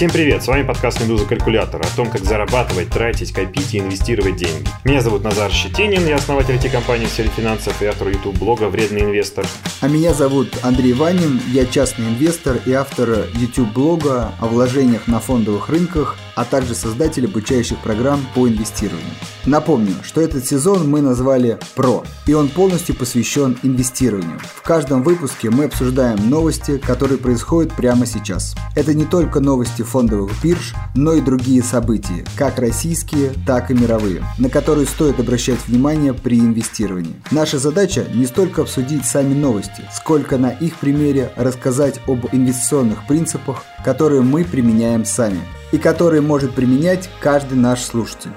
Всем привет, с вами подкаст «Медуза Калькулятор» о том, как зарабатывать, тратить, копить и инвестировать деньги. Меня зовут Назар Щетинин, я основатель IT-компании сфере финансов и автор YouTube-блога «Вредный инвестор». А меня зовут Андрей Ванин, я частный инвестор и автор YouTube-блога о вложениях на фондовых рынках – а также создатель обучающих программ по инвестированию. Напомню, что этот сезон мы назвали «Про», и он полностью посвящен инвестированию. В каждом выпуске мы обсуждаем новости, которые происходят прямо сейчас. Это не только новости фондовых бирж, но и другие события, как российские, так и мировые, на которые стоит обращать внимание при инвестировании. Наша задача не столько обсудить сами новости, сколько на их примере рассказать об инвестиционных принципах, которые мы применяем сами и которые может применять каждый наш слушатель.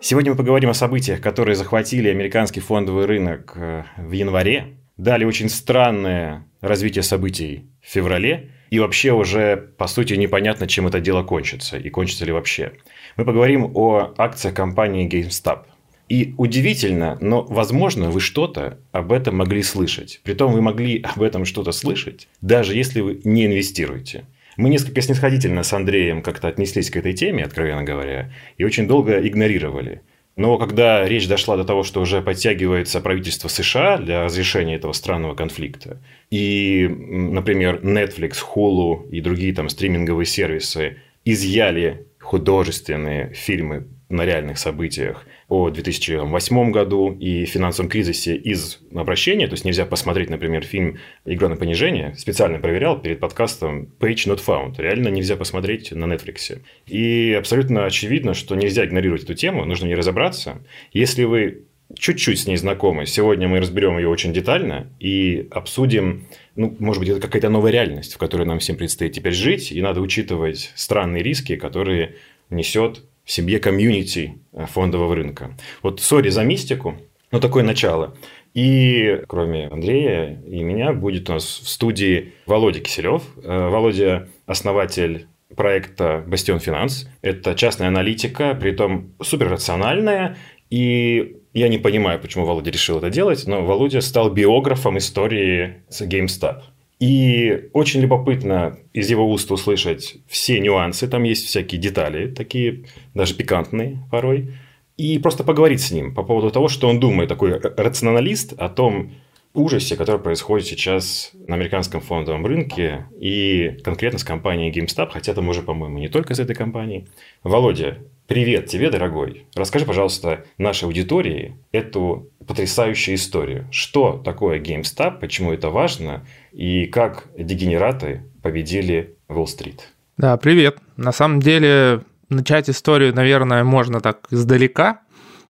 Сегодня мы поговорим о событиях, которые захватили американский фондовый рынок э, в январе, дали очень странное развитие событий в феврале, и вообще уже, по сути, непонятно, чем это дело кончится, и кончится ли вообще. Мы поговорим о акциях компании GameStop. И удивительно, но, возможно, вы что-то об этом могли слышать. Притом вы могли об этом что-то слышать, даже если вы не инвестируете. Мы несколько снисходительно с Андреем как-то отнеслись к этой теме, откровенно говоря, и очень долго игнорировали. Но когда речь дошла до того, что уже подтягивается правительство США для разрешения этого странного конфликта, и, например, Netflix, Hulu и другие там стриминговые сервисы изъяли художественные фильмы на реальных событиях о 2008 году и финансовом кризисе из обращения. То есть нельзя посмотреть, например, фильм «Игра на понижение». Специально проверял перед подкастом «Page not found». Реально нельзя посмотреть на Netflix. И абсолютно очевидно, что нельзя игнорировать эту тему, нужно не разобраться. Если вы чуть-чуть с ней знакомы. Сегодня мы разберем ее очень детально и обсудим, ну, может быть, это какая-то новая реальность, в которой нам всем предстоит теперь жить, и надо учитывать странные риски, которые несет в себе комьюнити э, фондового рынка. Вот sorry за мистику, но такое начало. И кроме Андрея и меня будет у нас в студии Володя Киселев. Э, Володя – основатель проекта «Бастион Финанс». Это частная аналитика, при этом суперрациональная. И я не понимаю, почему Володя решил это делать, но Володя стал биографом истории GameStop. И очень любопытно из его уст услышать все нюансы. Там есть всякие детали, такие даже пикантные порой. И просто поговорить с ним по поводу того, что он думает, такой рационалист, о том ужасе, который происходит сейчас на американском фондовом рынке и конкретно с компанией GameStop, хотя там уже, по-моему, не только с этой компанией. Володя, Привет тебе, дорогой. Расскажи, пожалуйста, нашей аудитории эту потрясающую историю. Что такое GameStop, почему это важно и как дегенераты победили Уолл-стрит? Да, привет. На самом деле, начать историю, наверное, можно так издалека.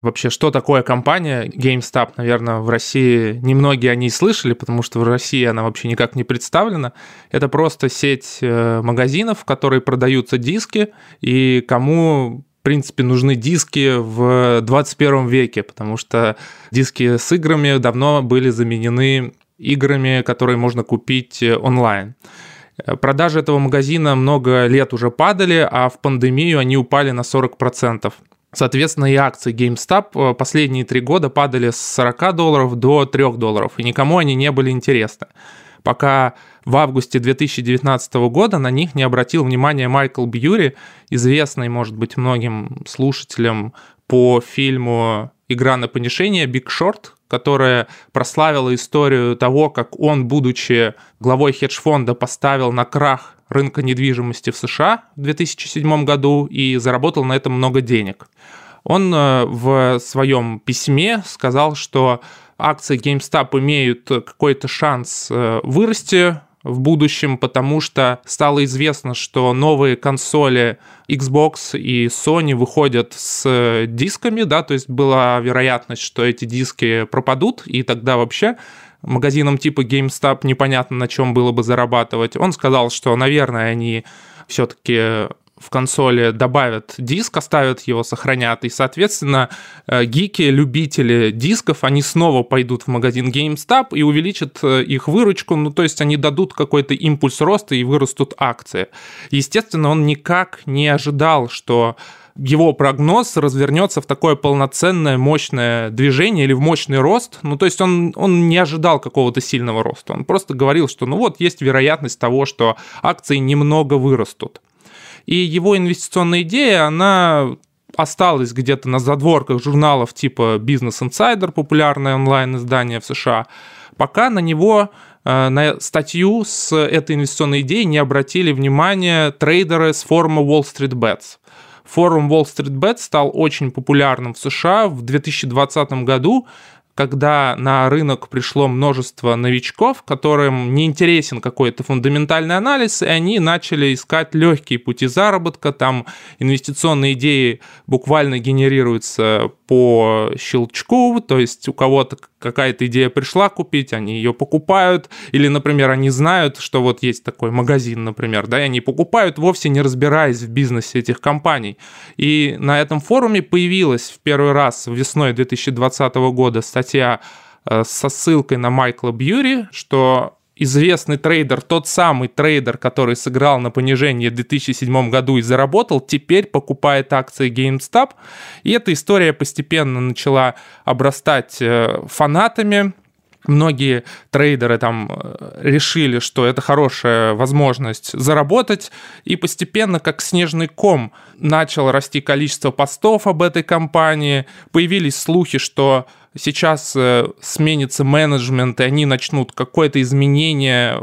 Вообще, что такое компания GameStop, наверное, в России немногие о ней слышали, потому что в России она вообще никак не представлена. Это просто сеть э, магазинов, в которые продаются диски, и кому принципе, нужны диски в 21 веке, потому что диски с играми давно были заменены играми, которые можно купить онлайн. Продажи этого магазина много лет уже падали, а в пандемию они упали на 40%. Соответственно, и акции GameStop последние три года падали с 40 долларов до 3 долларов, и никому они не были интересны. Пока в августе 2019 года на них не обратил внимания Майкл Бьюри, известный, может быть, многим слушателям по фильму «Игра на понижение» «Биг Шорт», которая прославила историю того, как он, будучи главой хедж-фонда, поставил на крах рынка недвижимости в США в 2007 году и заработал на этом много денег. Он э, в своем письме сказал, что акции GameStop имеют какой-то шанс э, вырасти в будущем, потому что стало известно, что новые консоли Xbox и Sony выходят с дисками, да, то есть была вероятность, что эти диски пропадут, и тогда вообще магазинам типа GameStop непонятно на чем было бы зарабатывать. Он сказал, что, наверное, они все-таки в консоли добавят диск, оставят его, сохранят, и, соответственно, э, гики, любители дисков, они снова пойдут в магазин GameStop и увеличат э, их выручку, ну, то есть они дадут какой-то импульс роста и вырастут акции. Естественно, он никак не ожидал, что его прогноз развернется в такое полноценное мощное движение или в мощный рост. Ну, то есть он, он не ожидал какого-то сильного роста. Он просто говорил, что ну вот есть вероятность того, что акции немного вырастут. И его инвестиционная идея, она осталась где-то на задворках журналов типа Business Insider, популярное онлайн-издание в США, пока на него Э, на статью с этой инвестиционной идеей не обратили внимания трейдеры с форума Wall Street Bets. Форум Wall Street Bets стал очень популярным в США в 2020 году, когда на рынок пришло множество новичков, которым не интересен какой-то фундаментальный анализ, и они начали искать легкие пути заработка, там инвестиционные идеи буквально генерируются по щелчку, то есть у кого-то какая-то идея пришла купить, они ее покупают, или, например, они знают, что вот есть такой магазин, например, да, и они покупают, вовсе не разбираясь в бизнесе этих компаний. И на этом форуме появилась в первый раз весной 2020 года статья э, со ссылкой на Майкла Бьюри, что известный трейдер, тот самый трейдер, который сыграл на понижение в 2007 году и заработал, теперь покупает акции GameStop. И эта история постепенно начала обрастать э, фанатами, многие трейдеры там э, решили, что это хорошая возможность заработать, и постепенно, как снежный ком, начало расти количество постов об этой компании, появились слухи, что сейчас э, сменится менеджмент, и они начнут какое-то изменение э,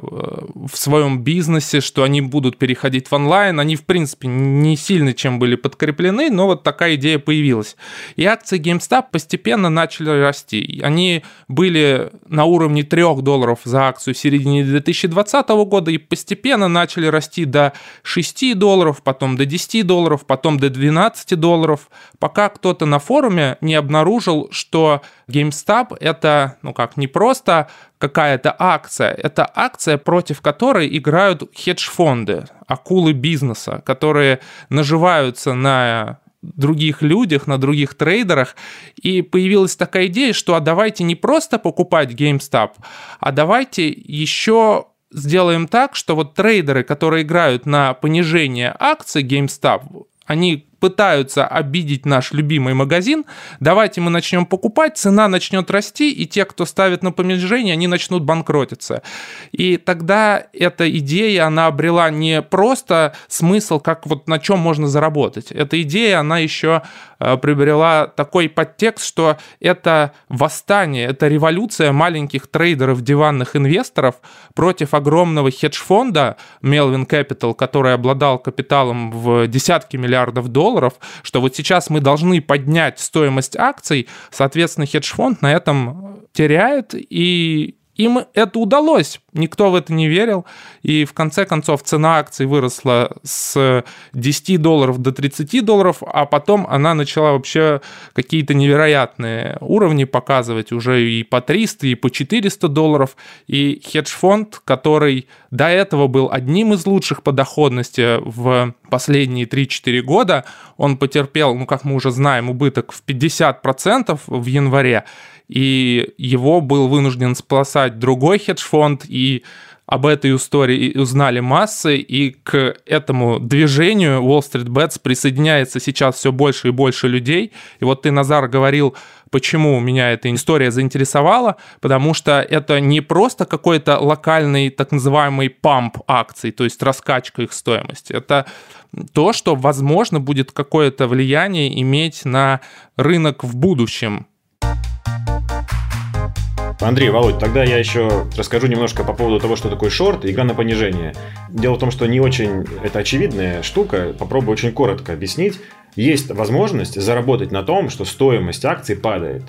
в своем бизнесе, что они будут переходить в онлайн. Они, в принципе, не сильно чем были подкреплены, но вот такая идея появилась. И акции GameStop постепенно начали расти. Они были на уровне 3 долларов за акцию в середине 2020 года и постепенно начали расти до 6 долларов, потом до 10 долларов, потом до 12 долларов, пока кто-то на форуме не обнаружил, что GameStop это, ну как, не просто какая-то акция, это акция, против которой играют хедж-фонды, акулы бизнеса, которые наживаются на других людях, на других трейдерах, и появилась такая идея, что а давайте не просто покупать GameStop, а давайте еще сделаем так, что вот трейдеры, которые играют на понижение акций GameStop, они пытаются обидеть наш любимый магазин, давайте мы начнем покупать, цена начнет расти, и те, кто ставит на понижение, они начнут банкротиться. И тогда эта идея, она обрела не просто смысл, как вот на чем можно заработать. Эта идея, она еще э, приобрела такой подтекст, что это восстание, это революция маленьких трейдеров, диванных инвесторов против огромного хедж-фонда Melvin Capital, который обладал капиталом в десятки миллиардов долларов, долларов, что вот сейчас мы должны поднять стоимость акций, соответственно, хедж-фонд на этом теряет, и им это удалось. Никто в это не верил. И в конце концов цена акций выросла с 10 долларов до 30 долларов, а потом она начала вообще какие-то невероятные уровни показывать уже и по 300, и по 400 долларов. И хедж-фонд, который до этого был одним из лучших по доходности в последние 3-4 года, он потерпел, ну как мы уже знаем, убыток в 50% в январе и его был вынужден спасать другой хедж-фонд, и об этой истории узнали массы, и к этому движению Wall Street Bets присоединяется сейчас все больше и больше людей. И вот ты, Назар, говорил, почему меня эта история заинтересовала, потому что это не просто какой-то локальный так называемый памп акций, то есть раскачка их стоимости. Это то, что, возможно, будет какое-то влияние иметь на рынок в будущем. Андрей, Володь, тогда я еще расскажу немножко по поводу того, что такое шорт игра на понижение. Дело в том, что не очень это очевидная штука, попробую очень коротко объяснить. Есть возможность заработать на том, что стоимость акций падает.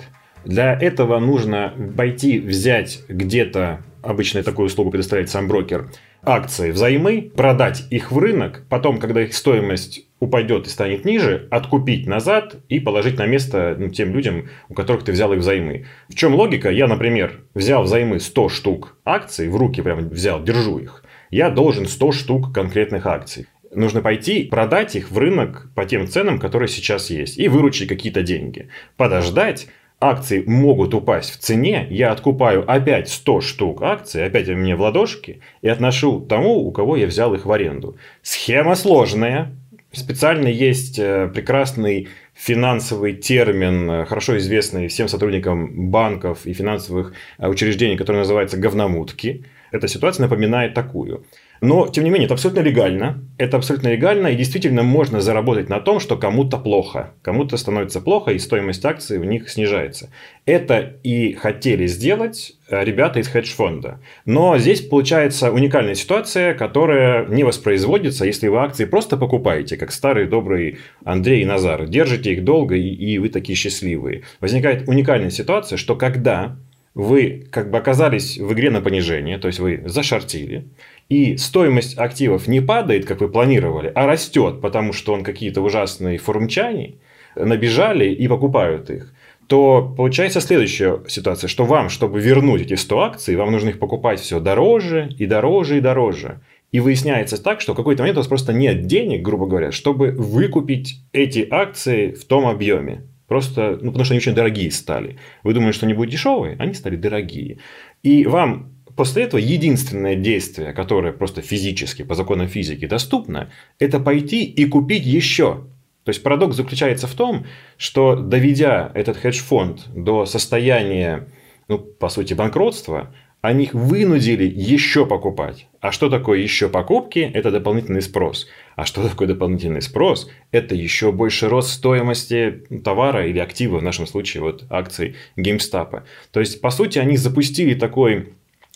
Для этого нужно пойти взять где-то, обычно такую услугу предоставляет сам брокер, акции взаймы, продать их в рынок, потом, когда их стоимость упадет и станет ниже, откупить назад и положить на место ну, тем людям, у которых ты взял их взаймы. В чем логика? Я, например, взял взаймы 100 штук акций, в руки прям взял, держу их. Я должен 100 штук конкретных акций. Нужно пойти продать их в рынок по тем ценам, которые сейчас есть, и выручить какие-то деньги. Подождать, акции могут упасть в цене, я откупаю опять 100 штук акций, опять у меня в ладошке, и отношу тому, у кого я взял их в аренду. Схема сложная, Специально есть э, прекрасный финансовый термин, э, хорошо известный всем сотрудникам банков и финансовых э, учреждений, который называется говномутки. Эта ситуация напоминает такую. Но, тем не менее, это абсолютно легально. Это абсолютно легально, и действительно можно заработать на том, что кому-то плохо. Кому-то становится плохо, и стоимость акций у них снижается. Это и хотели сделать э, ребята из хедж-фонда. Но здесь получается уникальная ситуация, которая не воспроизводится, если вы акции просто покупаете, как старый добрый Андрей и Назар. Держите их долго, и, и вы такие счастливые. Возникает уникальная ситуация, что когда вы как бы оказались в игре на понижение, то есть вы зашортили, и стоимость активов не падает, как вы планировали, а растет, потому что он какие-то ужасные форумчане набежали и покупают их, то получается следующая ситуация, что вам, чтобы вернуть эти 100 акций, вам нужно их покупать все дороже и дороже и дороже. И выясняется так, что в какой-то момент у вас просто нет денег, грубо говоря, чтобы выкупить эти акции в том объеме. Просто, ну, потому что они очень дорогие стали. Вы думали, что они будут дешевые, они стали дорогие. И вам После этого единственное действие, которое просто физически, по законам физики доступно, это пойти и купить еще. То есть парадокс заключается в том, что доведя этот хедж-фонд до состояния, ну, по сути, банкротства, они их вынудили еще покупать. А что такое еще покупки? Это дополнительный спрос. А что такое дополнительный спрос? Это еще больше рост стоимости товара или актива, в нашем случае вот акций GameStop. То есть, по сути, они запустили такой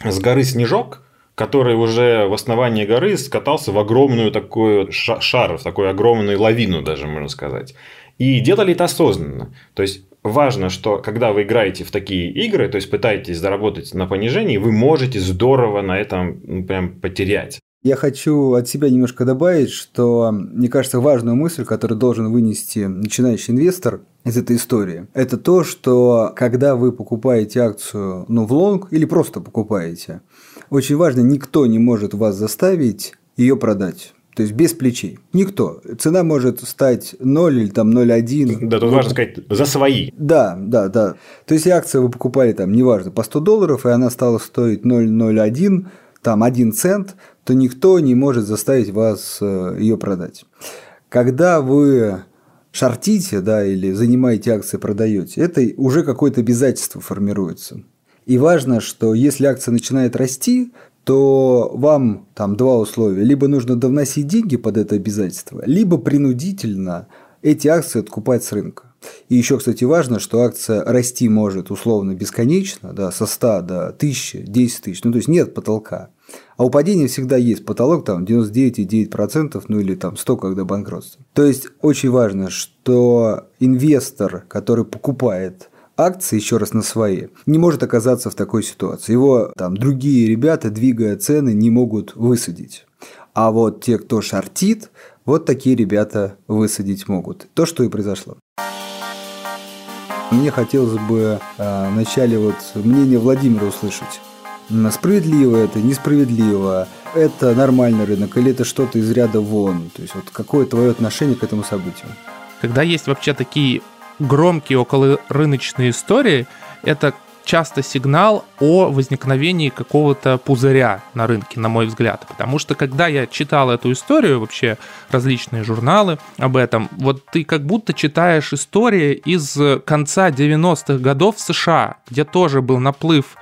с горы снежок, который уже в основании горы скатался в огромную такую шар, в такую огромную лавину даже, можно сказать. И делали это осознанно. То есть, важно, что когда вы играете в такие игры, то есть пытаетесь заработать на понижении, вы можете здорово на этом ну, прям потерять. Я хочу от себя немножко добавить, что, мне кажется, важную мысль, которую должен вынести начинающий инвестор из этой истории, это то, что когда вы покупаете акцию ну, в лонг или просто покупаете, очень важно, никто не может вас заставить ее продать. То есть без плечей. Никто. Цена может стать 0 или там 0,1. Да, тут важно сказать, за свои. Да, да, да. То есть, акцию вы покупали там, неважно, по 100 долларов, и она стала стоить 0,01, там 1 цент, то никто не может заставить вас э, ее продать. Когда вы шортите, да, или занимаете акции, продаете, это уже какое-то обязательство формируется. И важно, что если акция начинает расти, то вам там два условия. Либо нужно довносить деньги под это обязательство, либо принудительно эти акции откупать с рынка. И еще, кстати, важно, что акция расти может условно бесконечно, да, со 100 до 1000, 10 тысяч, ну то есть нет потолка. А у падения всегда есть потолок, там 99,9%, ну или там 100, когда банкротство. То есть очень важно, что инвестор, который покупает акции, еще раз на свои, не может оказаться в такой ситуации. Его там другие ребята, двигая цены, не могут высадить. А вот те, кто шортит, вот такие ребята высадить могут. То, что и произошло. Мне хотелось бы э, вначале вот мнение Владимира услышать. Справедливо это, несправедливо, это нормальный рынок или это что-то из ряда вон? То есть вот какое твое отношение к этому событию? Когда есть вообще такие громкие околорыночные истории, это часто сигнал о возникновении какого-то пузыря на рынке, на мой взгляд. Потому что когда я читал эту историю, вообще различные журналы об этом, вот ты как будто читаешь истории из конца 90-х годов в США, где тоже был наплыв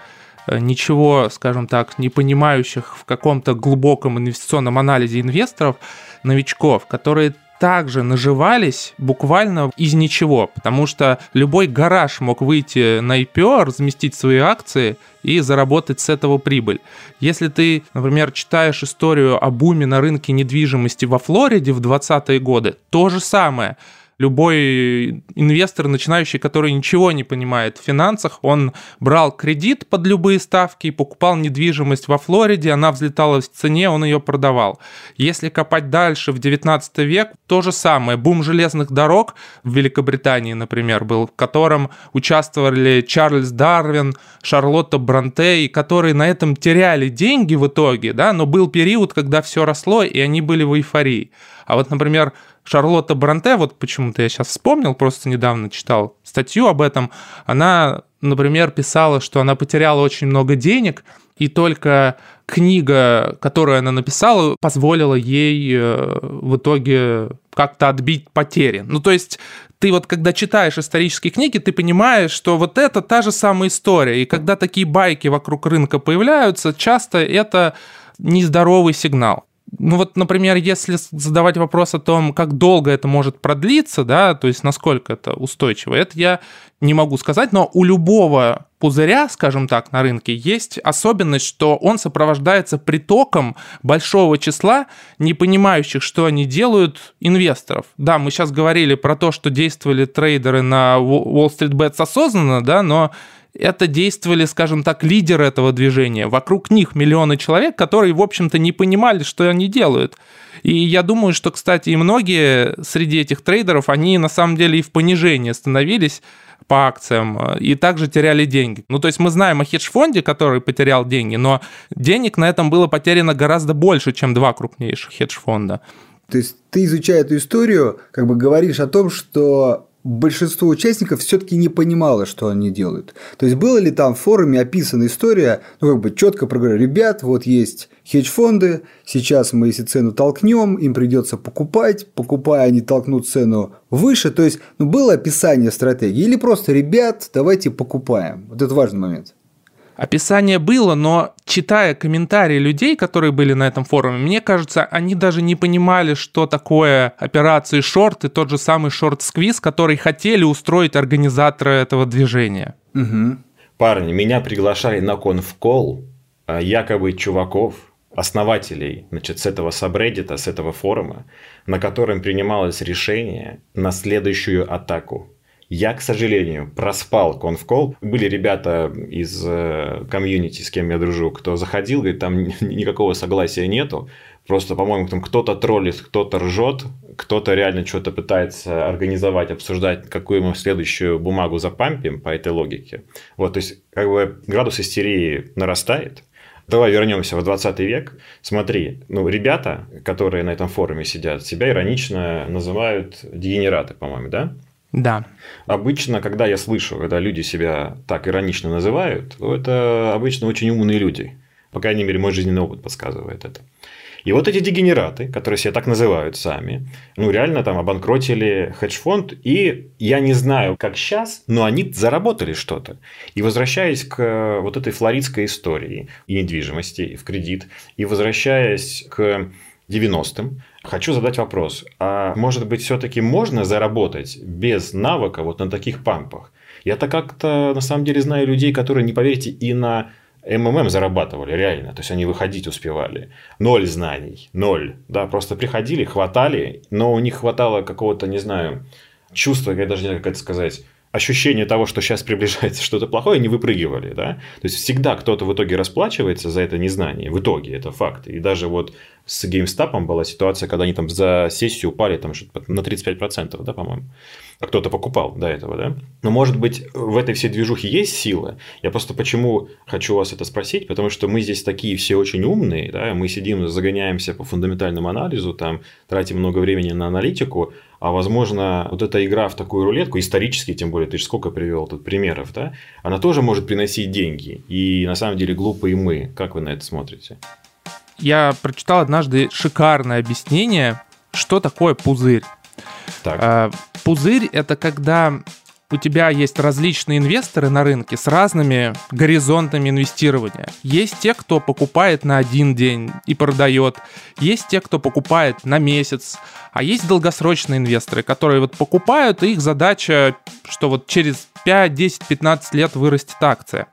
Э, ничего, скажем так, не понимающих в каком-то глубоком инвестиционном анализе инвесторов, новичков, которые также наживались буквально из ничего, потому что любой гараж мог выйти на IPO, разместить свои акции и заработать с этого прибыль. Если ты, например, читаешь историю о буме на рынке недвижимости во Флориде в 20-е годы, то же самое – любой инвестор, начинающий, который ничего не понимает в финансах, он брал кредит под любые ставки и покупал недвижимость во Флориде, она взлетала в цене, он ее продавал. Если копать дальше, в 19 век, то же самое. Бум железных дорог в Великобритании, например, был, в котором участвовали Чарльз Дарвин, Шарлотта Бронте, которые на этом теряли деньги в итоге, да, но был период, когда все росло, и они были в эйфории. А вот, например, Шарлотта Бронте, вот почему-то я сейчас вспомнил, просто недавно читал статью об этом, она, например, писала, что она потеряла очень много денег, и только книга, которую она написала, позволила ей э, в итоге как-то отбить потери. Ну, то есть ты вот когда читаешь исторические книги, ты понимаешь, что вот это та же самая история. И когда такие байки вокруг рынка появляются, часто это нездоровый сигнал ну вот, например, если задавать вопрос о том, как долго это может продлиться, да, то есть насколько это устойчиво, это я не могу сказать, но у любого пузыря, скажем так, на рынке есть особенность, что он сопровождается притоком большого числа не понимающих, что они делают, инвесторов. Да, мы сейчас говорили про то, что действовали трейдеры на Wall Street Bets осознанно, да, но это действовали, скажем так, лидеры этого движения. Вокруг них миллионы человек, которые, в общем-то, не понимали, что они делают. И я думаю, что, кстати, и многие среди этих трейдеров, они на самом деле и в понижении становились по акциям и также теряли деньги. Ну, то есть мы знаем о хедж-фонде, который потерял деньги, но денег на этом было потеряно гораздо больше, чем два крупнейших хедж-фонда. То есть ты, изучая эту историю, как бы говоришь о том, что большинство участников все-таки не понимало, что они делают. То есть, было ли там в форуме описана история, ну, как бы четко проговорили, ребят, вот есть хедж-фонды, сейчас мы, если цену толкнем, им придется покупать, покупая, они толкнут цену выше. То есть, ну, было описание стратегии. Или просто, ребят, давайте покупаем. Вот это важный момент. Описание было, но читая комментарии людей, которые были на этом форуме, мне кажется, они даже не понимали, что такое операции шорт и тот же самый шорт-сквиз, который хотели устроить организаторы этого движения. Угу. Парни, меня приглашали на конфкол а якобы чуваков, основателей значит, с этого сабреддита, с этого форума, на котором принималось решение на следующую атаку. Я, к сожалению, проспал конфкол. Были ребята из э, комьюнити, с кем я дружу, кто заходил, говорит, там никакого согласия нету. Просто, по-моему, там кто-то троллит, кто-то ржет, кто-то реально что-то пытается организовать, обсуждать, какую мы следующую бумагу запампим по этой логике. Вот, то есть, как бы градус истерии нарастает. Давай вернемся в 20 век. Смотри, ну, ребята, которые на этом форуме сидят, себя иронично называют дегенераты, по-моему, да? Да. Обычно, когда я слышу, когда люди себя так иронично называют, то это обычно очень умные люди. По крайней мере, мой жизненный опыт подсказывает это. И вот эти дегенераты, которые себя так называют сами, ну, реально там обанкротили хедж-фонд, и я не знаю, как сейчас, но они заработали что-то. И возвращаясь к вот этой флоридской истории и недвижимости, и в кредит, и возвращаясь к 90-м, хочу задать вопрос. А может быть, все-таки можно заработать без навыка вот на таких пампах? Я-то как-то на самом деле знаю людей, которые, не поверите, и на МММ зарабатывали реально, то есть они выходить успевали. Ноль знаний, ноль. Да, просто приходили, хватали, но у них хватало какого-то, не знаю, чувства, я даже не знаю, как это сказать, ощущение того, что сейчас приближается что-то плохое, не выпрыгивали, да. То есть всегда кто-то в итоге расплачивается за это незнание. В итоге это факт. И даже вот с GameStop была ситуация, когда они там за сессию упали там на 35%, да, по-моему. А кто-то покупал до этого, да? Но, может быть, в этой всей движухе есть сила? Я просто почему хочу вас это спросить, потому что мы здесь такие все очень умные, да, мы сидим, загоняемся по фундаментальному анализу, там, тратим много времени на аналитику, а возможно, вот эта игра в такую рулетку, исторически, тем более, ты же сколько привел тут примеров, да, она тоже может приносить деньги. И на самом деле глупые мы. Как вы на это смотрите? Я прочитал однажды шикарное объяснение, что такое пузырь. Так. А, пузырь — это когда у тебя есть различные инвесторы на рынке с разными горизонтами инвестирования. Есть те, кто покупает на один день и продает. Есть те, кто покупает на месяц. А есть долгосрочные инвесторы, которые вот покупают, и их задача, что вот через 5, 10, 15 лет вырастет акция.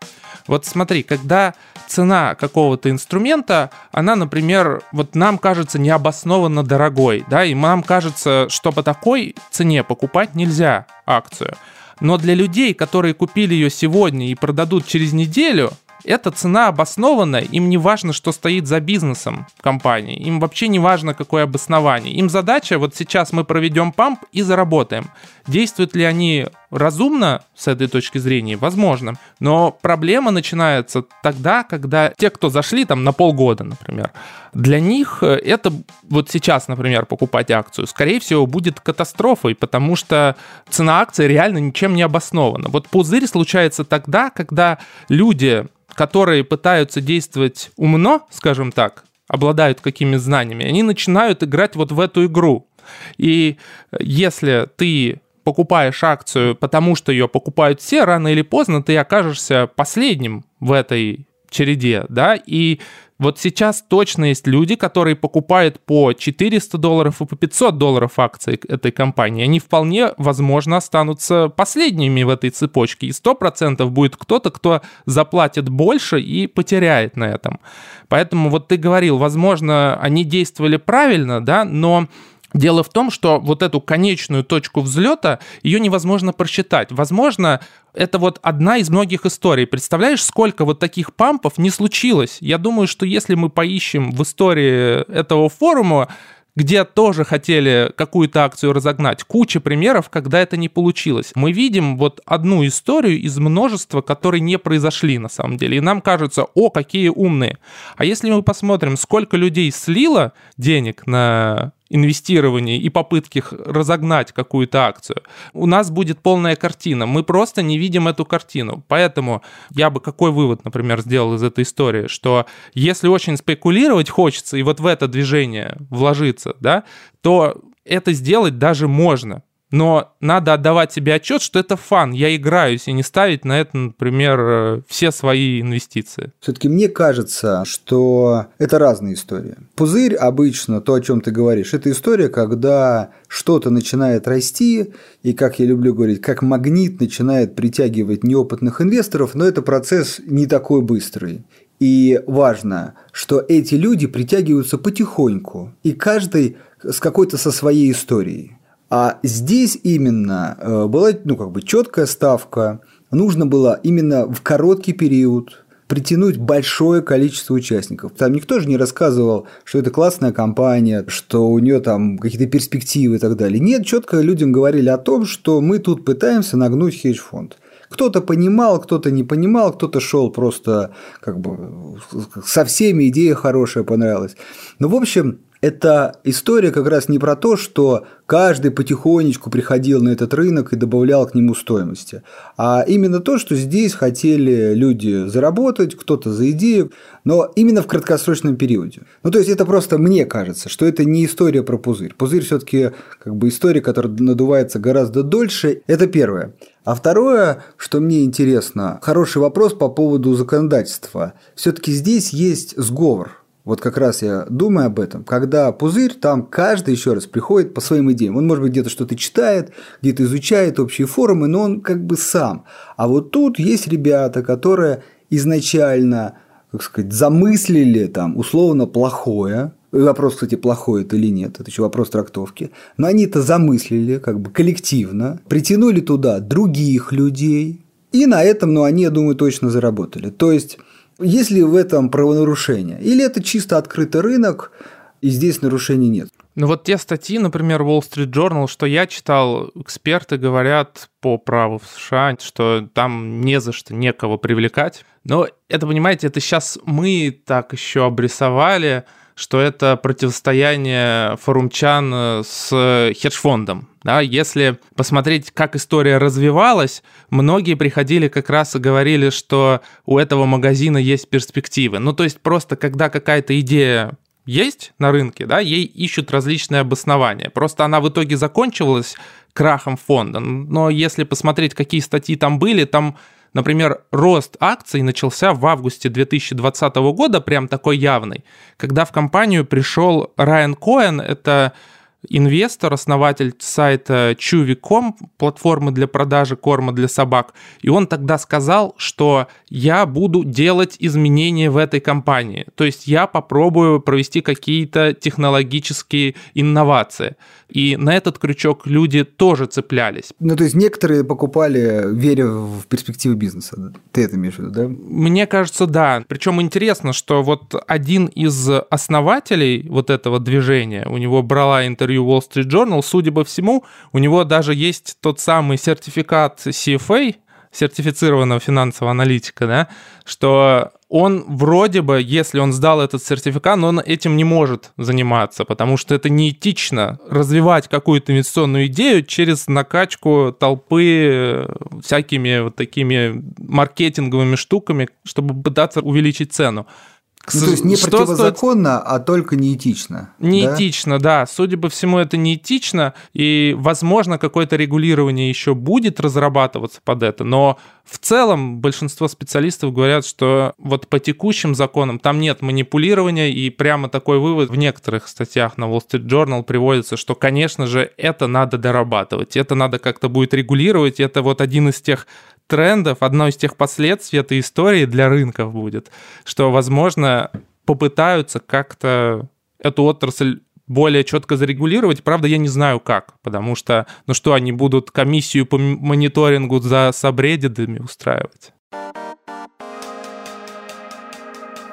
Вот смотри, когда цена какого-то инструмента, она, например, вот нам кажется необоснованно дорогой, да, и нам кажется, что по такой цене покупать нельзя акцию. Но для людей, которые купили ее сегодня и продадут через неделю, эта цена обоснованная, им не важно, что стоит за бизнесом компании, им вообще не важно, какое обоснование. Им задача, вот сейчас мы проведем памп и заработаем. Действуют ли они разумно с этой точки зрения? Возможно. Но проблема начинается тогда, когда те, кто зашли там на полгода, например, для них э, это вот сейчас, например, покупать акцию, скорее всего, будет катастрофой, потому что цена акции реально ничем не обоснована. Вот пузырь случается тогда, когда люди которые пытаются действовать умно, скажем так, обладают какими знаниями, они начинают играть вот в эту игру. И если ты покупаешь акцию, потому что ее покупают все, рано или поздно ты окажешься последним в этой череде, да, и вот сейчас точно есть люди, которые покупают по 400 долларов и по 500 долларов акции этой компании. Они вполне, возможно, останутся последними в этой цепочке. И 100% будет кто-то, кто заплатит больше и потеряет на этом. Поэтому вот ты говорил, возможно, они действовали правильно, да, но Дело в том, что вот эту конечную точку взлета, ее невозможно просчитать. Возможно, это вот одна из многих историй. Представляешь, сколько вот таких пампов не случилось? Я думаю, что если мы поищем в истории этого форума, где тоже хотели какую-то акцию разогнать. Куча примеров, когда это не получилось. Мы видим вот одну историю из множества, которые не произошли на самом деле. И нам кажется, о, какие умные. А если мы посмотрим, сколько людей слило денег на инвестирований и попытках разогнать какую-то акцию, у нас будет полная картина. Мы просто не видим эту картину. Поэтому я бы какой вывод, например, сделал из этой истории, что если очень спекулировать хочется и вот в это движение вложиться, да, то это сделать даже можно но надо отдавать себе отчет, что это фан, я играюсь, и не ставить на это, например, э, все свои инвестиции. Все-таки мне кажется, что это разные истории. Пузырь обычно, то, о чем ты говоришь, это история, когда что-то начинает расти, и, как я люблю говорить, как магнит начинает притягивать неопытных инвесторов, но это процесс не такой быстрый. И важно, что эти люди притягиваются потихоньку, и каждый с какой-то со своей историей. А здесь именно э, была ну, как бы четкая ставка. Нужно было именно в короткий период притянуть большое количество участников. Там никто же не рассказывал, что это классная компания, что у нее там какие-то перспективы и так далее. Нет, четко людям говорили о том, что мы тут пытаемся нагнуть хедж-фонд. Кто-то понимал, кто-то не понимал, кто-то шел просто как бы со всеми идея хорошая понравилась. Но ну, в общем, эта история как раз не про то, что каждый потихонечку приходил на этот рынок и добавлял к нему стоимости, а именно то, что здесь хотели люди заработать, кто-то за идею, но именно в краткосрочном периоде. Ну, то есть, это просто мне кажется, что это не история про пузырь. Пузырь все-таки как бы история, которая надувается гораздо дольше. Это первое. А второе, что мне интересно, хороший вопрос по поводу законодательства. Все-таки здесь есть сговор вот как раз я думаю об этом. Когда пузырь, там каждый еще раз приходит по своим идеям. Он, может быть, где-то что-то читает, где-то изучает общие форумы, но он как бы сам. А вот тут есть ребята, которые изначально, как сказать, замыслили там условно плохое, Вопрос, кстати, плохой это или нет, это еще вопрос трактовки. Но они это замыслили как бы коллективно, притянули туда других людей, и на этом, ну, они, я думаю, точно заработали. То есть, есть ли в этом правонарушение? Или это чисто открытый рынок, и здесь нарушений нет? Ну вот те статьи, например, Wall Street Journal, что я читал, эксперты говорят по праву в США, что там не за что некого привлекать. Но это, понимаете, это сейчас мы так еще обрисовали, что это противостояние форумчан с хедж-фондом. Да, если посмотреть, как история развивалась, многие приходили как раз и говорили, что у этого магазина есть перспективы. Ну, то есть просто когда какая-то идея есть на рынке, да, ей ищут различные обоснования. Просто она в итоге закончилась крахом фонда. Но если посмотреть, какие статьи там были, там Например, рост акций начался в августе 2020 года, прям такой явный, когда в компанию пришел Райан Коэн, это инвестор, основатель сайта Chewy.com, платформы для продажи корма для собак, и он тогда сказал, что я буду делать изменения в этой компании, то есть я попробую провести какие-то технологические инновации. И на этот крючок люди тоже цеплялись. Ну, то есть некоторые покупали, веря в перспективы бизнеса. Ты это имеешь в виду, да? Мне кажется, да. Причем интересно, что вот один из основателей вот этого движения, у него брала интервью Wall Street Journal, судя по всему, у него даже есть тот самый сертификат CFA, сертифицированного финансового аналитика, да, что он вроде бы, если он сдал этот сертификат, но он этим не может заниматься, потому что это неэтично развивать какую-то инвестиционную идею через накачку толпы э, всякими вот такими маркетинговыми штуками, чтобы пытаться увеличить цену. Ну, то есть не что противозаконно, стоит... а только неэтично. Неэтично, да? да. Судя по всему, это неэтично, и, возможно, какое-то регулирование еще будет разрабатываться под это, но в целом большинство специалистов говорят, что вот по текущим законам там нет манипулирования, и прямо такой вывод в некоторых статьях на Wall Street Journal приводится, что, конечно же, это надо дорабатывать, это надо как-то будет регулировать, это вот один из тех трендов, одно из тех последствий этой истории для рынков будет, что, возможно, попытаются как-то эту отрасль более четко зарегулировать. Правда, я не знаю как, потому что, ну что, они будут комиссию по мониторингу за сабреддитами устраивать?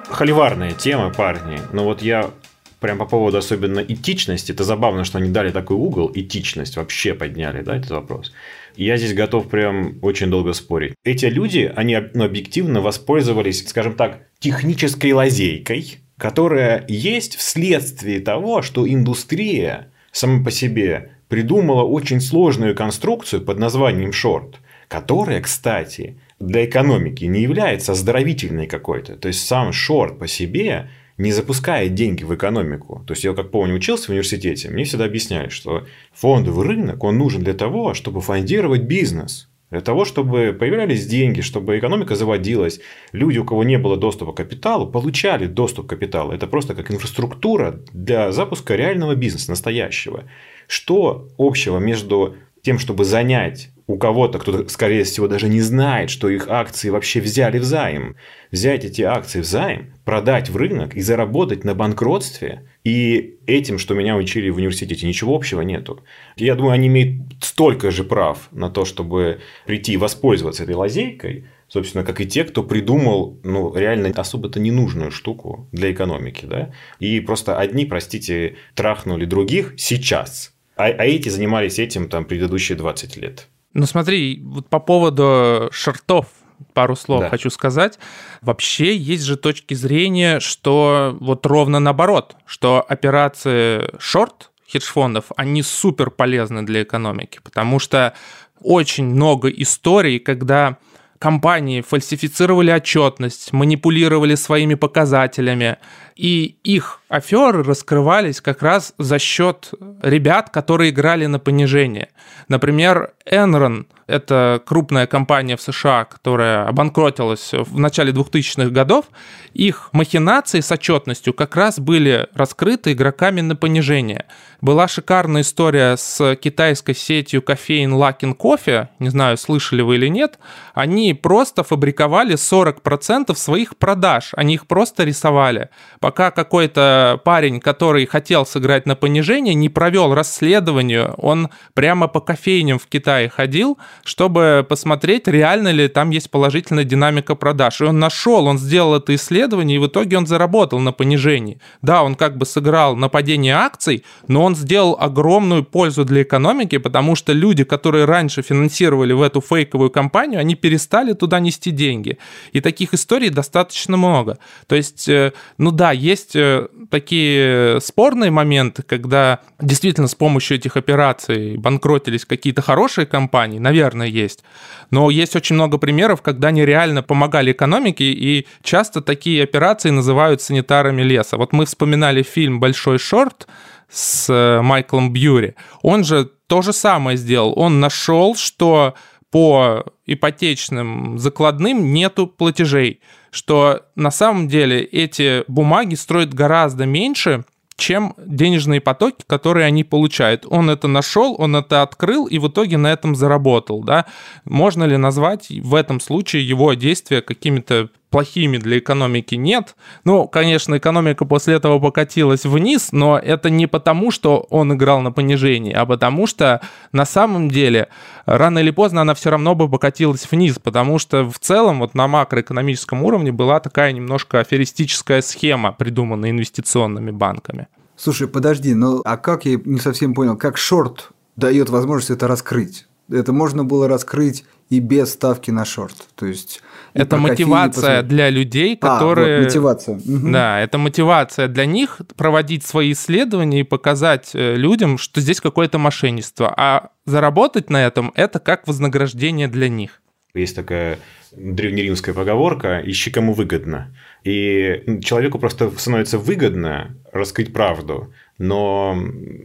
Холиварная тема, парни. Но вот я прям по поводу особенно этичности, это забавно, что они дали такой угол, этичность вообще подняли, да, этот вопрос. Я здесь готов прям очень долго спорить. Эти люди, они ну, объективно воспользовались, скажем так, технической лазейкой, которая есть вследствие того, что индустрия сама по себе придумала очень сложную конструкцию под названием шорт, которая, кстати, для экономики не является оздоровительной какой-то. То есть сам шорт по себе не запускает деньги в экономику. То есть, я как помню, учился в университете, мне всегда объясняют, что фондовый рынок, он нужен для того, чтобы фондировать бизнес. Для того, чтобы появлялись деньги, чтобы экономика заводилась, люди, у кого не было доступа к капиталу, получали доступ к капиталу. Это просто как инфраструктура для запуска реального бизнеса, настоящего. Что общего между тем, чтобы занять у кого-то, кто, скорее всего, даже не знает, что их акции вообще взяли в займ, взять эти акции в займ, продать в рынок и заработать на банкротстве, и этим, что меня учили в университете, ничего общего нету. Я думаю, они имеют столько же прав на то, чтобы прийти и воспользоваться этой лазейкой, собственно, как и те, кто придумал, ну, реально особо-то ненужную штуку для экономики, да, и просто одни, простите, трахнули других сейчас, а, а эти занимались этим там предыдущие 20 лет. Ну смотри, вот по поводу шортов пару слов да. хочу сказать. Вообще есть же точки зрения, что вот ровно наоборот, что операции шорт хедж-фондов, они супер полезны для экономики, потому что очень много историй, когда компании фальсифицировали отчетность, манипулировали своими показателями, и их аферы раскрывались как раз за счет ребят, которые играли на понижение. Например, Enron – это крупная компания в США, которая обанкротилась в начале 2000-х годов. Их махинации с отчетностью как раз были раскрыты игроками на понижение. Была шикарная история с китайской сетью кофеин Luckin Coffee, не знаю, слышали вы или нет. Они просто фабриковали 40% своих продаж, они их просто рисовали пока какой-то парень, который хотел сыграть на понижение, не провел расследование, он прямо по кофейням в Китае ходил, чтобы посмотреть, реально ли там есть положительная динамика продаж. И он нашел, он сделал это исследование, и в итоге он заработал на понижении. Да, он как бы сыграл на падение акций, но он сделал огромную пользу для экономики, потому что люди, которые раньше финансировали в эту фейковую компанию, они перестали туда нести деньги. И таких историй достаточно много. То есть, э, ну да, есть э, такие спорные моменты, когда действительно с помощью этих операций банкротились какие-то хорошие компании, наверное, есть. Но есть очень много примеров, когда они реально помогали экономике, и часто такие операции называют санитарами леса. Вот мы вспоминали фильм «Большой шорт», с э, Майклом Бьюри. Он же то же самое сделал. Он нашел, что по ипотечным закладным нету платежей что на самом деле эти бумаги строят гораздо меньше, чем денежные потоки, которые они получают. Он это нашел, он это открыл и в итоге на этом заработал. Да? Можно ли назвать в этом случае его действия какими-то плохими для экономики нет. Ну, конечно, экономика после этого покатилась вниз, но это не потому, что он играл на понижении, а потому что на самом деле рано или поздно она все равно бы покатилась вниз, потому что в целом вот на макроэкономическом уровне была такая немножко аферистическая схема, придуманная инвестиционными банками. Слушай, подожди, ну а как я не совсем понял, как шорт дает возможность это раскрыть? Это можно было раскрыть и без ставки на шорт. То есть это мотивация для людей, которые... А, вот, мотивация. Угу. Да, это мотивация для них проводить свои исследования и показать э, людям, что здесь какое-то мошенничество. А заработать на этом – это как вознаграждение для них. Есть такая древнеримская поговорка «ищи кому выгодно». И человеку просто становится выгодно раскрыть правду, но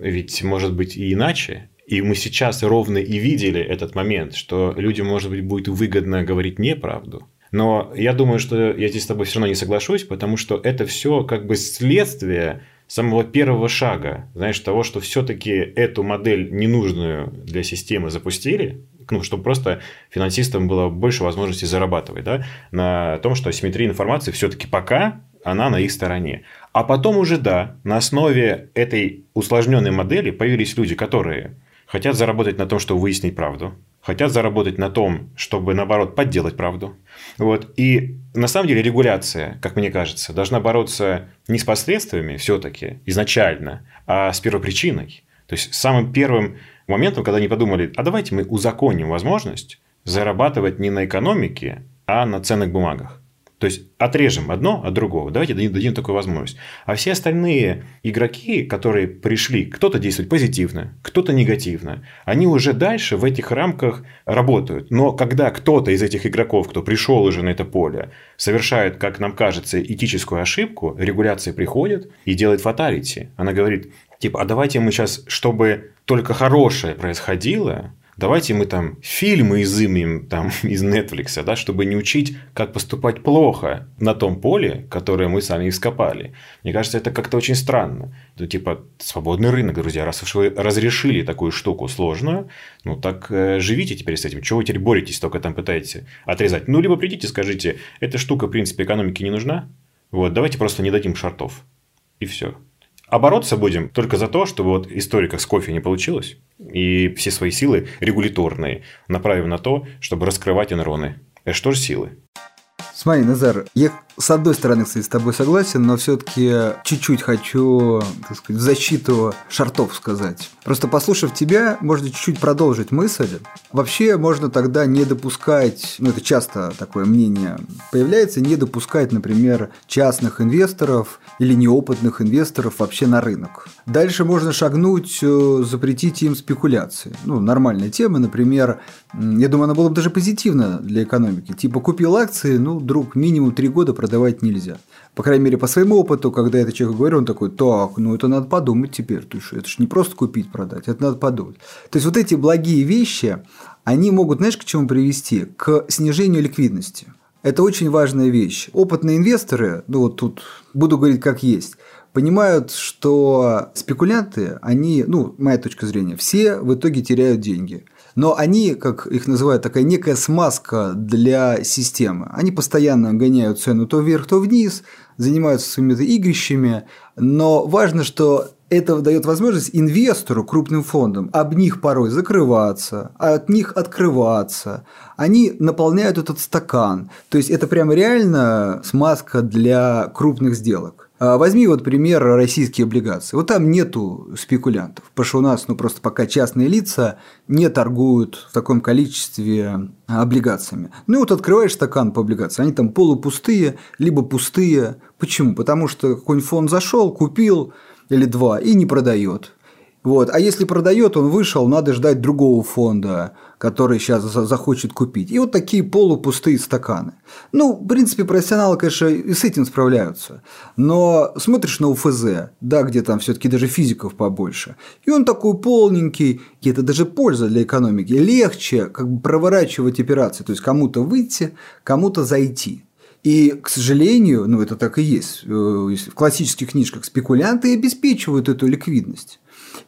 ведь может быть и иначе. И мы сейчас ровно и видели этот момент, что людям, может быть, будет выгодно говорить неправду. Но я думаю, что я здесь с тобой все равно не соглашусь, потому что это все как бы следствие самого первого шага, знаешь, того, что все-таки эту модель ненужную для системы запустили, ну, чтобы просто финансистам было больше возможностей зарабатывать, да, на том, что асимметрия информации все-таки пока она на их стороне. А потом уже, да, на основе этой усложненной модели появились люди, которые хотят заработать на том, чтобы выяснить правду, хотят заработать на том, чтобы, наоборот, подделать правду. Вот. И на самом деле регуляция, как мне кажется, должна бороться не с последствиями все-таки изначально, а с первопричиной. То есть самым первым моментом, когда они подумали, а давайте мы узаконим возможность зарабатывать не на экономике, а на ценных бумагах. То есть отрежем одно от другого. Давайте дадим, дадим такую возможность. А все остальные игроки, которые пришли, кто-то действует позитивно, кто-то негативно, они уже дальше в этих рамках работают. Но когда кто-то из этих игроков, кто пришел уже на это поле, совершает, как нам кажется, этическую ошибку, регуляция приходит и делает фаталити. Она говорит, типа, а давайте мы сейчас, чтобы только хорошее происходило, Давайте мы там фильмы изымем там, из Netflix, да, чтобы не учить, как поступать плохо на том поле, которое мы сами ископали. Мне кажется, это как-то очень странно. Ну, типа, свободный рынок, друзья. Раз уж вы разрешили такую штуку сложную, ну, так э, живите теперь с этим. Чего вы теперь боретесь, только там пытаетесь отрезать? Ну, либо придите, скажите, эта штука, в принципе, экономике не нужна. Вот, давайте просто не дадим шартов. И все. А бороться будем только за то, чтобы вот историка с кофе не получилось, и все свои силы регуляторные направим на то, чтобы раскрывать энроны. Это что же силы? Смотри, Назар, я с одной стороны, кстати, с тобой согласен, но все-таки чуть-чуть хочу, так сказать, в защиту шартов сказать. Просто послушав тебя, можно чуть-чуть продолжить мысль. Вообще можно тогда не допускать, ну это часто такое мнение появляется, не допускать, например, частных инвесторов или неопытных инвесторов вообще на рынок. Дальше можно шагнуть, э, запретить им спекуляции. Ну, нормальная тема, например, я думаю, она была бы даже позитивна для экономики. Типа купил акции, ну, друг, минимум три года продавать нельзя. По крайней мере, по своему опыту, когда я это человек говорю, он такой, так, ну это надо подумать теперь. Ты что, это же не просто купить, продать, это надо подумать. То есть вот эти благие вещи, они могут, знаешь, к чему привести? К снижению ликвидности. Это очень важная вещь. Опытные инвесторы, ну вот тут буду говорить как есть, понимают, что спекулянты, они, ну, моя точка зрения, все в итоге теряют деньги. Но они, как их называют, такая некая смазка для системы. Они постоянно гоняют цену то вверх, то вниз, занимаются своими игрищами. Но важно, что это дает возможность инвестору, крупным фондам, об них порой закрываться, от них открываться. Они наполняют этот стакан. То есть это прямо реально смазка для крупных сделок. А, возьми вот пример российские облигации. Вот там нету спекулянтов, потому что у нас ну, просто пока частные лица не торгуют в таком количестве облигациями. Ну и вот открываешь стакан по облигациям, они там полупустые, либо пустые. Почему? Потому что какой-нибудь фонд зашел, купил или два и не продает. Вот. А если продает, он вышел, надо ждать другого фонда, который сейчас захочет купить. И вот такие полупустые стаканы. Ну, в принципе, профессионалы, конечно, и с этим справляются. Но смотришь на УФЗ, да, где там все-таки даже физиков побольше, и он такой полненький, и это даже польза для экономики. Легче как бы проворачивать операции, то есть кому-то выйти, кому-то зайти. И, к сожалению, ну это так и есть, э, в классических книжках спекулянты обеспечивают эту ликвидность.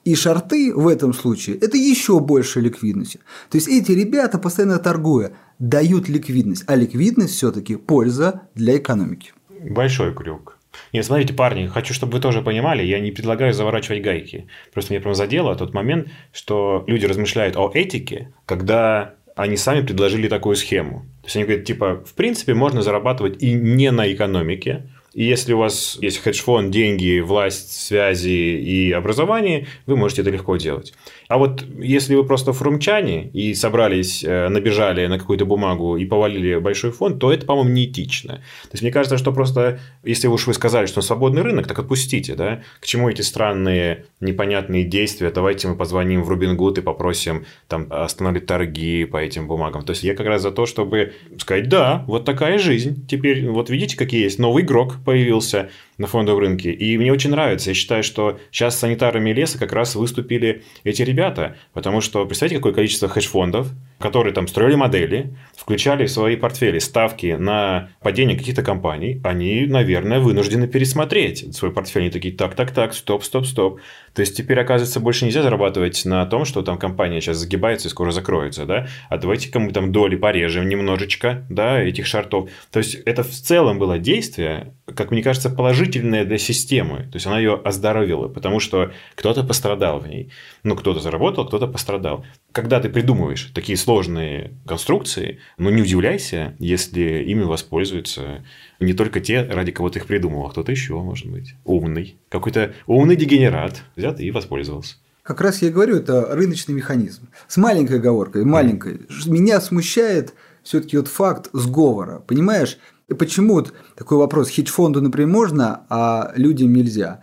И шарты в этом случае – это еще больше ликвидности. То есть эти ребята, постоянно торгуя, дают ликвидность, а ликвидность все-таки польза для экономики. Большой крюк. Нет, смотрите, парни, хочу, чтобы вы тоже понимали, я не предлагаю заворачивать гайки. Просто мне прям задело тот момент, что люди размышляют о этике, когда они сами предложили такую схему. То есть они говорят, типа, в принципе, можно зарабатывать и не на экономике, И если у вас есть хедж-фонд, деньги, власть, связи и образование, вы можете это легко делать. А вот если вы просто фрумчане и собрались, э, набежали на какую-то бумагу и повалили большой фонд, то это, по-моему, неэтично. То есть, мне кажется, что просто, если уж вы сказали, что свободный рынок, так отпустите, да? К чему эти странные, непонятные действия? Давайте мы позвоним в Рубингуд и попросим там остановить торги по этим бумагам. То есть, я как раз за то, чтобы сказать, да, вот такая жизнь. Теперь, вот видите, какие есть. Новый игрок появился на фондовом рынке. И мне очень нравится. Я считаю, что сейчас санитарами леса как раз выступили эти ребята. Потому что, представьте, какое количество хедж-фондов, которые там строили модели, включали в свои портфели ставки на падение каких-то компаний, они, наверное, вынуждены пересмотреть свой портфель. Они такие, так, так, так, стоп, стоп, стоп. То есть, теперь, оказывается, больше нельзя зарабатывать на том, что там компания сейчас загибается и скоро закроется, да, а давайте-ка мы там доли порежем немножечко, да, этих шартов. То есть, это в целом было действие, как мне кажется, положительное для системы. То есть, она ее оздоровила, потому что кто-то пострадал в ней. Ну, кто-то заработал, кто-то пострадал. Когда ты придумываешь такие сложные конструкции, ну, не удивляйся, если ими воспользуются не только те, ради кого ты их придумал, а кто-то еще, может быть, умный. Какой-то умный дегенерат взят и воспользовался. Как раз я говорю, это рыночный механизм. С маленькой оговоркой, маленькой. Меня смущает все-таки вот факт сговора. Понимаешь, и почему вот такой вопрос, хедж-фонду, например, можно, а людям нельзя?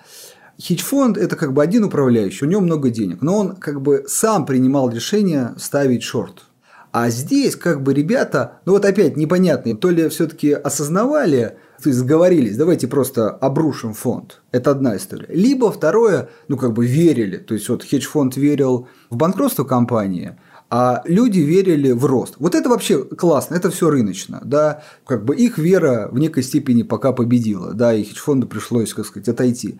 Хедж-фонд – это как бы один управляющий, у него много денег, но он как бы сам принимал решение ставить шорт. А здесь как бы ребята, ну вот опять непонятно, то ли все-таки осознавали, то есть сговорились, давайте просто обрушим фонд. Это одна история. Либо второе, ну как бы верили, то есть вот хедж-фонд верил в банкротство компании, а люди верили в рост. Вот это вообще классно, это все рыночно, да, как бы их вера в некой степени пока победила, да, и хедж-фонду пришлось, как сказать, отойти.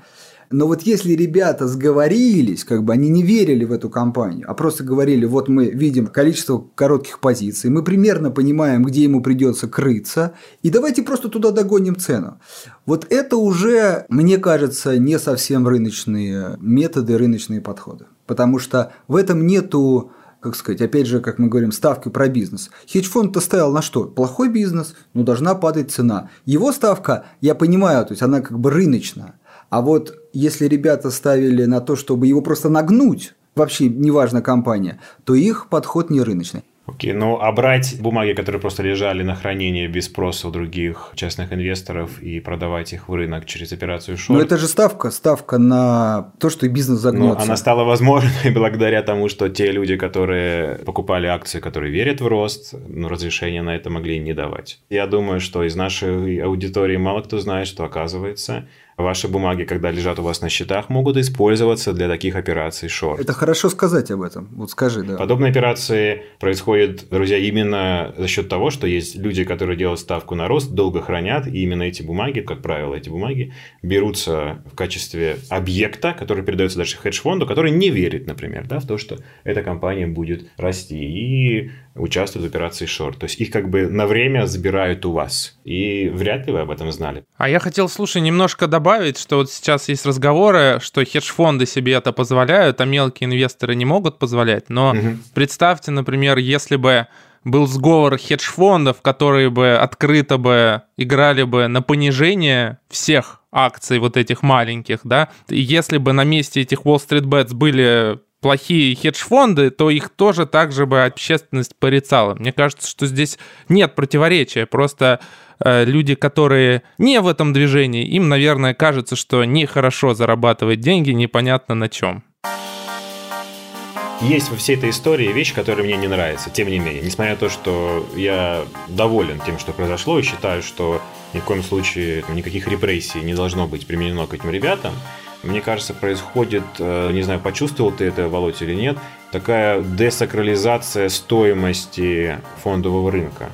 Но вот если ребята сговорились, как бы они не верили в эту компанию, а просто говорили, вот мы видим количество коротких позиций, мы примерно понимаем, где ему придется крыться, и давайте просто туда догоним цену. Вот это уже, мне кажется, не совсем рыночные методы, рыночные подходы. Потому что в этом нету как сказать, опять же, как мы говорим, ставки про бизнес. Хедж-фонд-то ставил на что? Плохой бизнес, ну должна падать цена. Его ставка, я понимаю, то есть она как бы рыночная. А вот если ребята ставили на то, чтобы его просто нагнуть, вообще неважно компания, то их подход не рыночный. Окей, ну а брать бумаги, которые просто лежали на хранении без спроса у других частных инвесторов и продавать их в рынок через операцию шорт? Ну это же ставка, ставка на то, что бизнес ну, загнется. Ну, она стала возможной благодаря тому, что те люди, которые покупали акции, которые верят в рост, ну, разрешения на это могли не давать. Я думаю, что из нашей аудитории мало кто знает, что оказывается Ваши бумаги, когда лежат у вас на счетах, могут использоваться для таких операций шорт. Это хорошо сказать об этом. Вот скажи, да. Подобные операции происходят, друзья, именно за счет того, что есть люди, которые делают ставку на рост, долго хранят, и именно эти бумаги, как правило, эти бумаги берутся в качестве объекта, который передается дальше хедж-фонду, который не верит, например, да, в то, что эта компания будет расти. И участвуют в операции шорт. То есть их как бы на время забирают у вас. И вряд ли вы об этом знали. А я хотел, слушай, немножко добавить, что вот сейчас есть разговоры, что хедж-фонды себе это позволяют, а мелкие инвесторы не могут позволять. Но угу. представьте, например, если бы был сговор хедж-фондов, которые бы открыто бы играли бы на понижение всех акций вот этих маленьких, да, и если бы на месте этих Wall Street Bets были плохие хедж-фонды, то их тоже так же бы общественность порицала. Мне кажется, что здесь нет противоречия, просто люди, которые не в этом движении, им, наверное, кажется, что нехорошо зарабатывать деньги непонятно на чем. Есть во всей этой истории вещь, которая мне не нравится, тем не менее. Несмотря на то, что я доволен тем, что произошло, и считаю, что ни в коем случае никаких репрессий не должно быть применено к этим ребятам, мне кажется, происходит, э, не знаю, почувствовал ты это, Володь, или нет, такая десакрализация стоимости фондового рынка.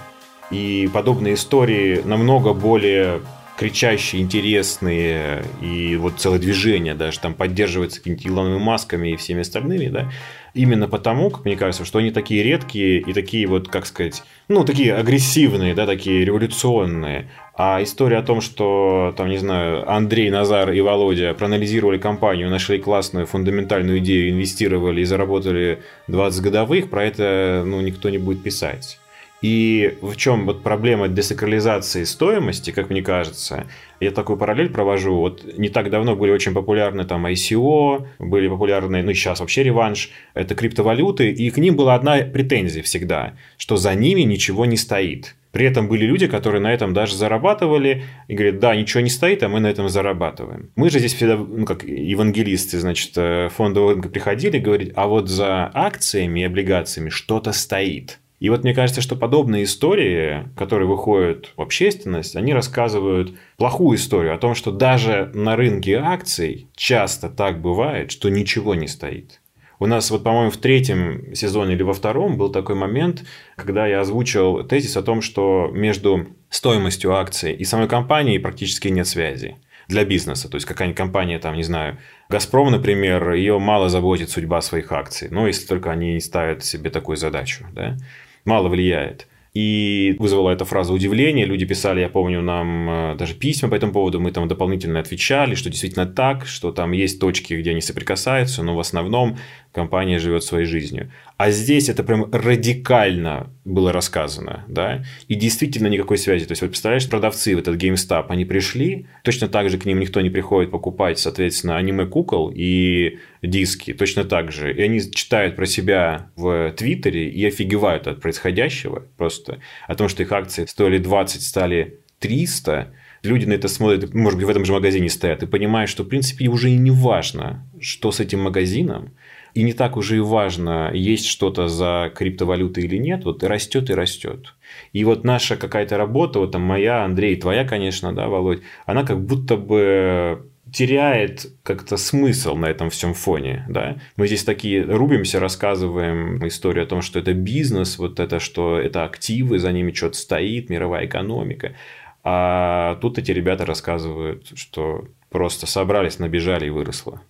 И подобные истории намного более кричащие, интересные, и вот целое движение даже там поддерживается какими-то Илонами Масками и всеми остальными, да, именно потому, как мне кажется, что они такие редкие и такие вот, как сказать, ну, такие агрессивные, да, такие революционные. А история о том, что, там, не знаю, Андрей, Назар и Володя проанализировали компанию, нашли классную фундаментальную идею, инвестировали и заработали 20 годовых, про это, ну, никто не будет писать. И в чем вот проблема десакрализации стоимости, как мне кажется, я такую параллель провожу. Вот не так давно были очень популярны там ICO, были популярны, ну сейчас вообще реванш, это криптовалюты, и к ним была одна претензия всегда, что за ними ничего не стоит. При этом были люди, которые на этом даже зарабатывали и говорят, да, ничего не стоит, а мы на этом зарабатываем. Мы же здесь всегда, ну, как евангелисты, значит, э, фондового рынка приходили и говорили, а вот за акциями и облигациями что-то стоит. И вот мне кажется, что подобные истории, которые выходят в общественность, они рассказывают плохую историю о том, что даже на рынке акций часто так бывает, что ничего не стоит. У нас вот, по-моему, в третьем сезоне или во втором был такой момент, когда я озвучил тезис о том, что между стоимостью акций и самой компанией практически нет связи для бизнеса. То есть какая-нибудь компания, там, не знаю, Газпром, например, ее мало заботит судьба своих акций. Ну, если только они ставят себе такую задачу. Да? Мало влияет. И вызвала эта фраза удивление. Люди писали, я помню, нам э, даже письма по этому поводу. Мы там дополнительно отвечали, что действительно так, что там есть точки, где они соприкасаются, но в основном компания живет своей жизнью. А здесь это прям радикально было рассказано, да, и действительно никакой связи. То есть, вот представляешь, продавцы в этот GameStop, они пришли, точно так же к ним никто не приходит покупать, соответственно, аниме-кукол и диски, точно так же. И они читают про себя в Твиттере и офигевают от происходящего просто, о том, что их акции стоили 20, стали 300, люди на это смотрят, может быть, в этом же магазине стоят, и понимают, что, в принципе, уже и не важно, что с этим магазином, и не так уже и важно, есть что-то за криптовалюты или нет, вот растет и растет. И вот наша какая-то работа, вот там моя, Андрей, твоя, конечно, да, Володь, она как будто бы теряет как-то смысл на этом всем фоне, да. Мы здесь такие рубимся, рассказываем историю о том, что это бизнес, вот это, что это активы, за ними что-то стоит, мировая экономика. А тут эти ребята рассказывают, что просто собрались, набежали и выросло.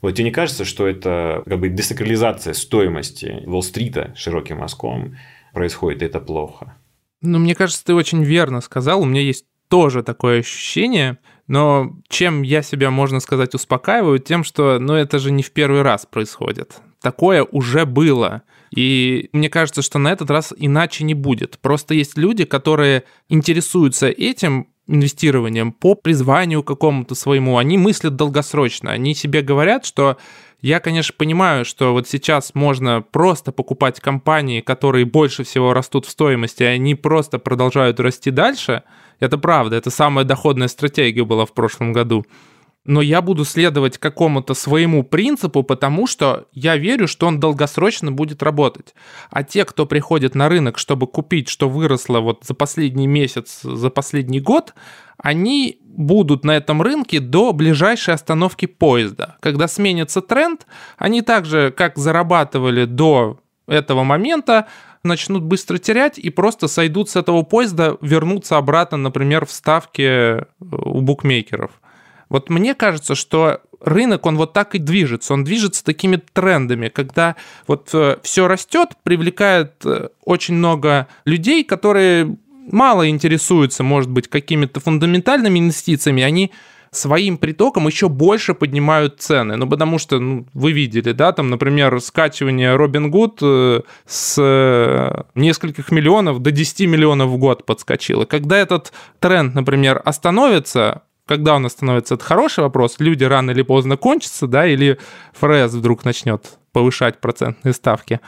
Вот тебе не кажется, что это как бы десакрализация стоимости Уолл-стрита широким мазком происходит, и это плохо? Ну, мне кажется, ты очень верно сказал. У меня есть тоже такое ощущение, но чем я себя, можно сказать, успокаиваю, тем, что, ну, это же не в первый раз происходит. Такое уже было. И мне кажется, что на этот раз иначе не будет. Просто есть люди, которые интересуются этим инвестированием по призванию какому-то своему. Они мыслят долгосрочно. Они себе говорят, что я, конечно, понимаю, что вот сейчас можно просто покупать компании, которые больше всего растут в стоимости, и они просто продолжают расти дальше. Это правда, это самая доходная стратегия была в прошлом году но я буду следовать какому-то своему принципу, потому что я верю, что он долгосрочно будет работать. А те, кто приходит на рынок, чтобы купить, что выросло вот за последний месяц, за последний год, они будут на этом рынке до ближайшей остановки поезда. Когда сменится тренд, они также, как зарабатывали до этого момента, начнут быстро терять и просто сойдут с этого поезда, вернутся обратно, например, в ставки у букмекеров. Вот мне кажется, что рынок, он вот так и движется. Он движется такими трендами, когда вот э, все растет, привлекает э, очень много людей, которые мало интересуются, может быть, какими-то фундаментальными инвестициями, они своим притоком еще больше поднимают цены. Ну, потому что, ну, вы видели, да, там, например, скачивание Robin Good э, с нескольких миллионов до 10 миллионов в год подскочило. Когда этот тренд, например, остановится, когда у нас становится это хороший вопрос, люди рано или поздно кончатся, да, или ФРС вдруг начнет повышать процентные ставки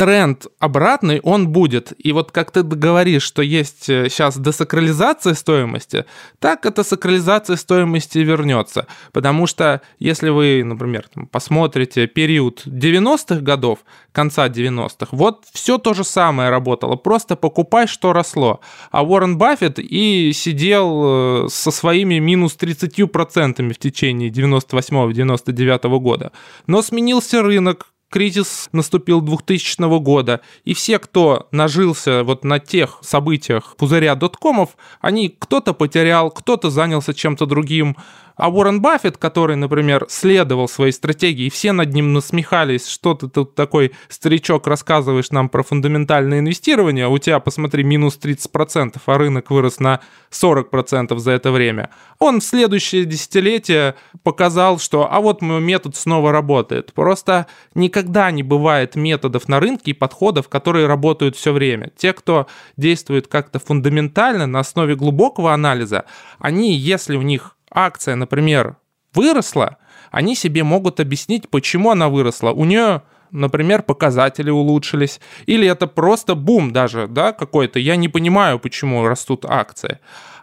тренд обратный, он будет. И вот как ты говоришь, что есть сейчас э, десакрализация стоимости, так эта сакрализация стоимости вернется. Потому что если вы, например, посмотрите период 90-х годов, конца 90-х, вот все то же самое работало. Просто покупай, что росло. А Уоррен Баффет и сидел э, со своими минус 30% в течение 98-99 года. Но сменился рынок, кризис наступил 2000 года, и все, кто нажился вот на тех событиях пузыря доткомов, они кто-то потерял, кто-то занялся чем-то другим, А Уоррен Баффет, который, например, следовал своей стратегии, все над ним насмехались, что ты тут такой старичок рассказываешь нам про фундаментальное инвестирование, у тебя, посмотри, минус 30%, а рынок вырос на 40% за это время. Он в следующее десятилетие показал, что а вот мой метод снова работает. Просто никогда не бывает методов на рынке и подходов, которые работают все время. Те, кто действует как-то фундаментально на основе глубокого анализа, они, если у них акция, например, выросла, они себе могут объяснить, почему она выросла. У нее например, показатели улучшились, или это просто бум даже, да, какой-то, я не понимаю, почему растут акции.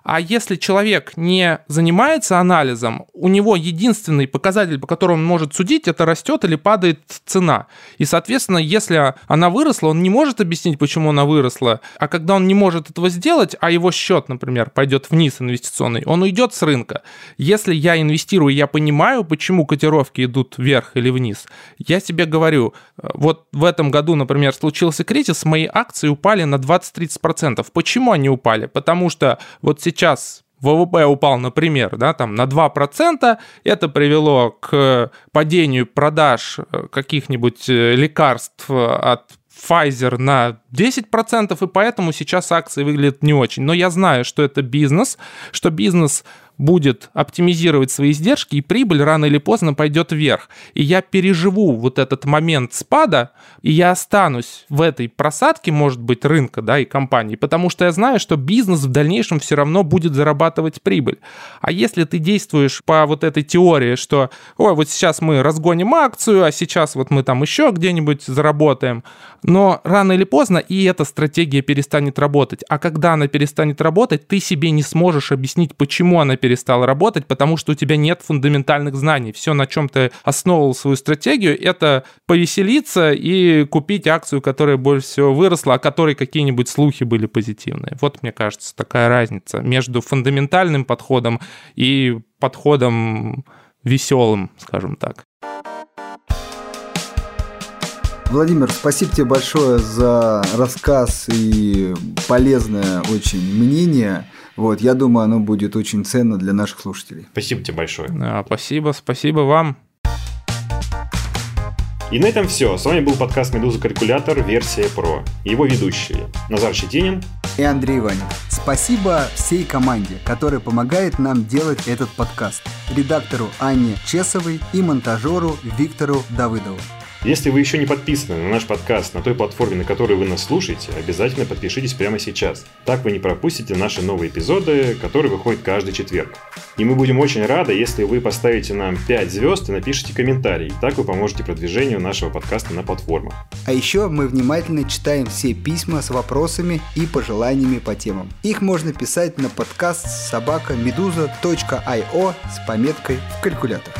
А если человек не занимается анализом, у него единственный показатель, по которому он может судить, это растет или падает цена. И, соответственно, если она выросла, он не может объяснить, почему она выросла. А когда он не может этого сделать, а его счет, например, пойдет вниз инвестиционный, он уйдет с рынка. Если я инвестирую, я понимаю, почему котировки идут вверх или вниз, я себе говорю, вот в этом году, например, случился кризис, мои акции упали на 20-30%. Почему они упали? Потому что вот сейчас сейчас ВВП упал, например, да, там на 2%, это привело к падению продаж э, каких-нибудь э, лекарств от Pfizer на 10%, и поэтому сейчас акции выглядят не очень. Но я знаю, что это бизнес, что бизнес будет оптимизировать свои издержки, и прибыль рано или поздно пойдет вверх. И я переживу вот этот момент спада, и я останусь в этой просадке, может быть, рынка, да, и компании, потому что я знаю, что бизнес в дальнейшем все равно будет зарабатывать прибыль. А если ты действуешь по вот этой теории, что, ой, вот сейчас мы разгоним акцию, а сейчас вот мы там еще где-нибудь заработаем, но рано или поздно и эта стратегия перестанет работать. А когда она перестанет работать, ты себе не сможешь объяснить, почему она перестанет перестал работать, потому что у тебя нет фундаментальных знаний. Все, на чем ты основывал свою стратегию, это повеселиться и купить акцию, которая больше всего выросла, о которой какие-нибудь слухи были позитивные. Вот, мне кажется, такая разница между фундаментальным подходом и подходом веселым, скажем так. Владимир, спасибо тебе большое за рассказ и полезное очень мнение. Вот, я думаю, оно будет очень ценно для наших слушателей. Спасибо тебе большое. Да, спасибо, спасибо вам. И на этом все. С вами был подкаст «Медуза Калькулятор. Версия Про». Его ведущие Назар Щетинин и Андрей Ваня. Спасибо всей команде, которая помогает нам делать этот подкаст. Редактору Анне Чесовой и монтажеру Виктору Давыдову. Если вы еще не подписаны на наш подкаст на той платформе, на которой вы нас слушаете, обязательно подпишитесь прямо сейчас. Так вы не пропустите наши новые эпизоды, которые выходят каждый четверг. И мы будем очень рады, если вы поставите нам 5 звезд и напишите комментарий. Так вы поможете продвижению нашего подкаста на платформах. А еще мы внимательно читаем все письма с вопросами и пожеланиями по темам. Их можно писать на подкаст собака с пометкой в калькулятор.